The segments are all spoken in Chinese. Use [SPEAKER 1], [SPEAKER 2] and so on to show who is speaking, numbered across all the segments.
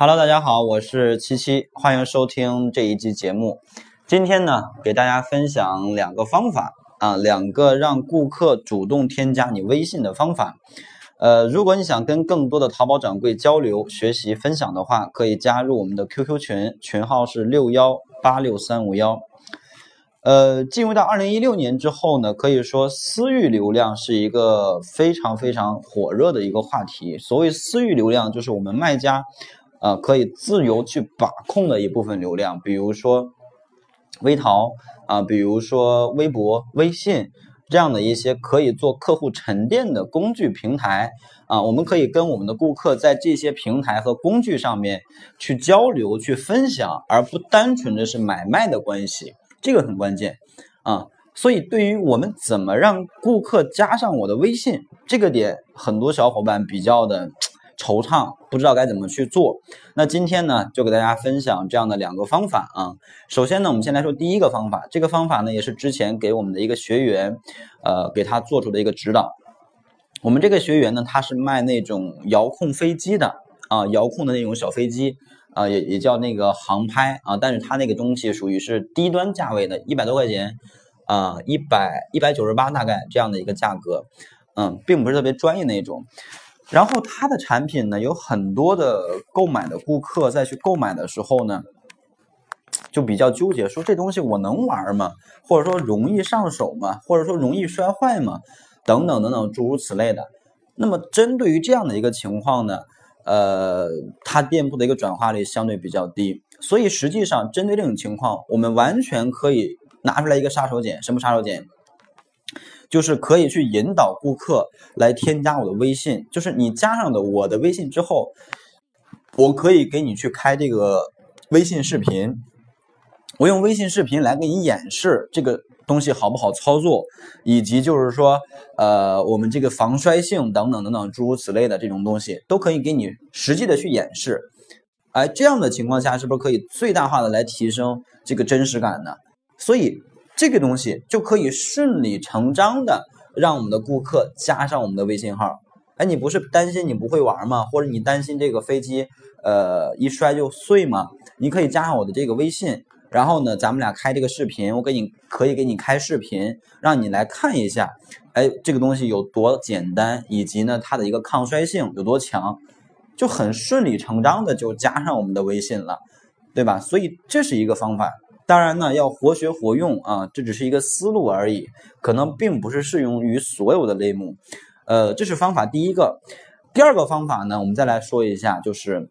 [SPEAKER 1] Hello，大家好，我是七七，欢迎收听这一期节目。今天呢，给大家分享两个方法啊，两个让顾客主动添加你微信的方法。呃，如果你想跟更多的淘宝掌柜交流、学习、分享的话，可以加入我们的 QQ 群，群号是六幺八六三五幺。呃，进入到二零一六年之后呢，可以说私域流量是一个非常非常火热的一个话题。所谓私域流量，就是我们卖家。呃，可以自由去把控的一部分流量，比如说微淘啊，比如说微博、微信这样的一些可以做客户沉淀的工具平台啊，我们可以跟我们的顾客在这些平台和工具上面去交流、去分享，而不单纯的是买卖的关系，这个很关键啊。所以，对于我们怎么让顾客加上我的微信这个点，很多小伙伴比较的。惆怅，不知道该怎么去做。那今天呢，就给大家分享这样的两个方法啊。首先呢，我们先来说第一个方法。这个方法呢，也是之前给我们的一个学员，呃，给他做出的一个指导。我们这个学员呢，他是卖那种遥控飞机的啊，遥控的那种小飞机啊，也也叫那个航拍啊。但是他那个东西属于是低端价位的，一百多块钱啊，一百一百九十八大概这样的一个价格，嗯，并不是特别专业那种。然后他的产品呢，有很多的购买的顾客在去购买的时候呢，就比较纠结，说这东西我能玩吗？或者说容易上手吗？或者说容易摔坏吗？等等等等诸如此类的。那么针对于这样的一个情况呢，呃，他店铺的一个转化率相对比较低，所以实际上针对这种情况，我们完全可以拿出来一个杀手锏，什么杀手锏？就是可以去引导顾客来添加我的微信，就是你加上的我的微信之后，我可以给你去开这个微信视频，我用微信视频来给你演示这个东西好不好操作，以及就是说，呃，我们这个防摔性等等等等诸如此类的这种东西，都可以给你实际的去演示。哎，这样的情况下是不是可以最大化的来提升这个真实感呢？所以。这个东西就可以顺理成章的让我们的顾客加上我们的微信号。哎，你不是担心你不会玩吗？或者你担心这个飞机呃一摔就碎吗？你可以加上我的这个微信，然后呢，咱们俩开这个视频，我给你可以给你开视频，让你来看一下，哎，这个东西有多简单，以及呢它的一个抗摔性有多强，就很顺理成章的就加上我们的微信了，对吧？所以这是一个方法。当然呢，要活学活用啊，这只是一个思路而已，可能并不是适用于所有的类目。呃，这是方法第一个。第二个方法呢，我们再来说一下，就是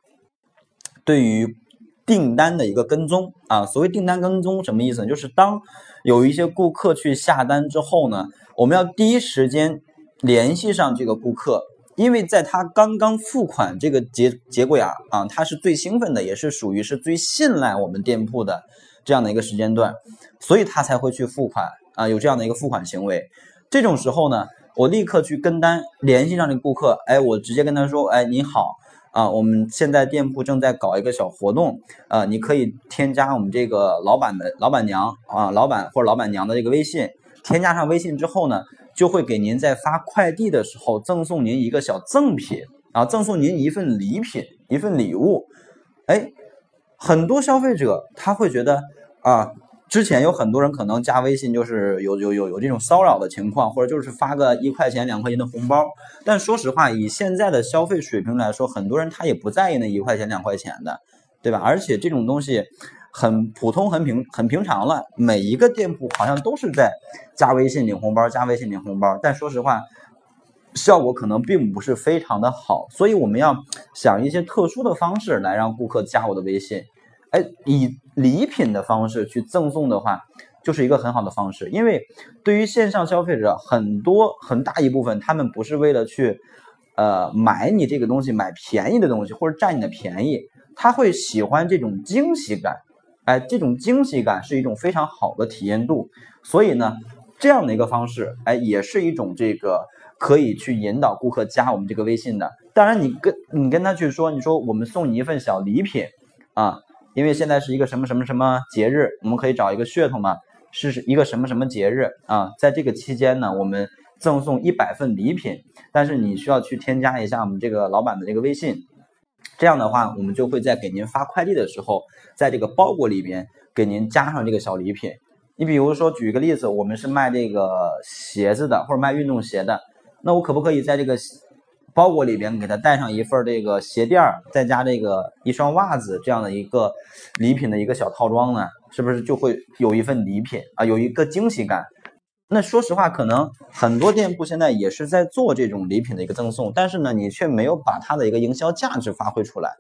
[SPEAKER 1] 对于订单的一个跟踪啊。所谓订单跟踪什么意思呢？就是当有一些顾客去下单之后呢，我们要第一时间联系上这个顾客，因为在他刚刚付款这个节节骨眼啊，他是最兴奋的，也是属于是最信赖我们店铺的。这样的一个时间段，所以他才会去付款啊，有这样的一个付款行为。这种时候呢，我立刻去跟单，联系上这顾客，哎，我直接跟他说，哎，你好啊，我们现在店铺正在搞一个小活动，啊，你可以添加我们这个老板的老板娘啊，老板或者老板娘的这个微信，添加上微信之后呢，就会给您在发快递的时候赠送您一个小赠品啊，赠送您一份礼品，一份礼物，哎。很多消费者他会觉得啊，之前有很多人可能加微信就是有有有有这种骚扰的情况，或者就是发个一块钱两块钱的红包。但说实话，以现在的消费水平来说，很多人他也不在意那一块钱两块钱的，对吧？而且这种东西很普通、很平、很平常了。每一个店铺好像都是在加微信领红包，加微信领红包。但说实话。效果可能并不是非常的好，所以我们要想一些特殊的方式来让顾客加我的微信。哎，以礼品的方式去赠送的话，就是一个很好的方式。因为对于线上消费者，很多很大一部分他们不是为了去呃买你这个东西，买便宜的东西或者占你的便宜，他会喜欢这种惊喜感。哎，这种惊喜感是一种非常好的体验度。所以呢，这样的一个方式，哎，也是一种这个。可以去引导顾客加我们这个微信的，当然你跟你跟他去说，你说我们送你一份小礼品啊，因为现在是一个什么什么什么节日，我们可以找一个噱头嘛，是一个什么什么节日啊，在这个期间呢，我们赠送一百份礼品，但是你需要去添加一下我们这个老板的这个微信，这样的话，我们就会在给您发快递的时候，在这个包裹里边给您加上这个小礼品。你比如说，举个例子，我们是卖这个鞋子的，或者卖运动鞋的，那我可不可以在这个包裹里边给他带上一份这个鞋垫儿，再加这个一双袜子这样的一个礼品的一个小套装呢？是不是就会有一份礼品啊，有一个惊喜感？那说实话，可能很多店铺现在也是在做这种礼品的一个赠送，但是呢，你却没有把它的一个营销价值发挥出来。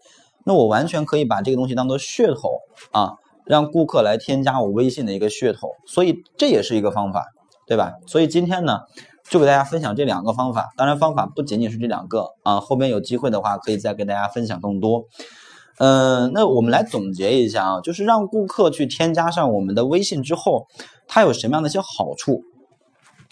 [SPEAKER 1] 那我完全可以把这个东西当做噱头啊，让顾客来添加我微信的一个噱头，所以这也是一个方法，对吧？所以今天呢，就给大家分享这两个方法。当然，方法不仅仅是这两个啊，后边有机会的话，可以再跟大家分享更多。嗯，那我们来总结一下啊，就是让顾客去添加上我们的微信之后，它有什么样的一些好处？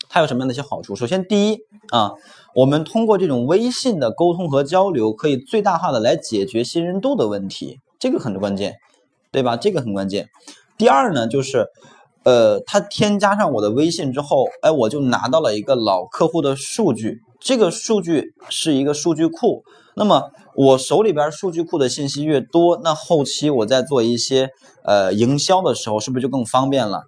[SPEAKER 1] 它有什么样的一些好处？首先，第一啊，我们通过这种微信的沟通和交流，可以最大化的来解决信任度的问题，这个很关键，对吧？这个很关键。第二呢，就是呃，他添加上我的微信之后，哎，我就拿到了一个老客户的数据，这个数据是一个数据库。那么我手里边数据库的信息越多，那后期我在做一些呃营销的时候，是不是就更方便了？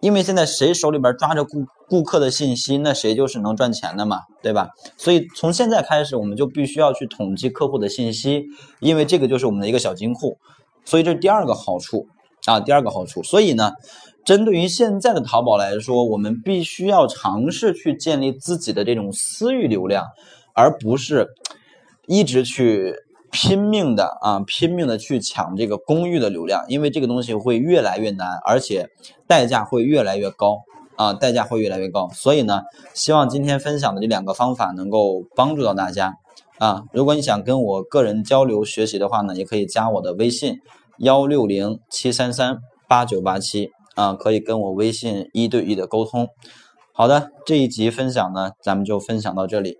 [SPEAKER 1] 因为现在谁手里边抓着顾顾客的信息，那谁就是能赚钱的嘛，对吧？所以从现在开始，我们就必须要去统计客户的信息，因为这个就是我们的一个小金库。所以这是第二个好处啊，第二个好处。所以呢，针对于现在的淘宝来说，我们必须要尝试去建立自己的这种私域流量，而不是一直去。拼命的啊，拼命的去抢这个公域的流量，因为这个东西会越来越难，而且代价会越来越高啊，代价会越来越高。所以呢，希望今天分享的这两个方法能够帮助到大家啊。如果你想跟我个人交流学习的话呢，也可以加我的微信幺六零七三三八九八七啊，可以跟我微信一对一的沟通。好的，这一集分享呢，咱们就分享到这里。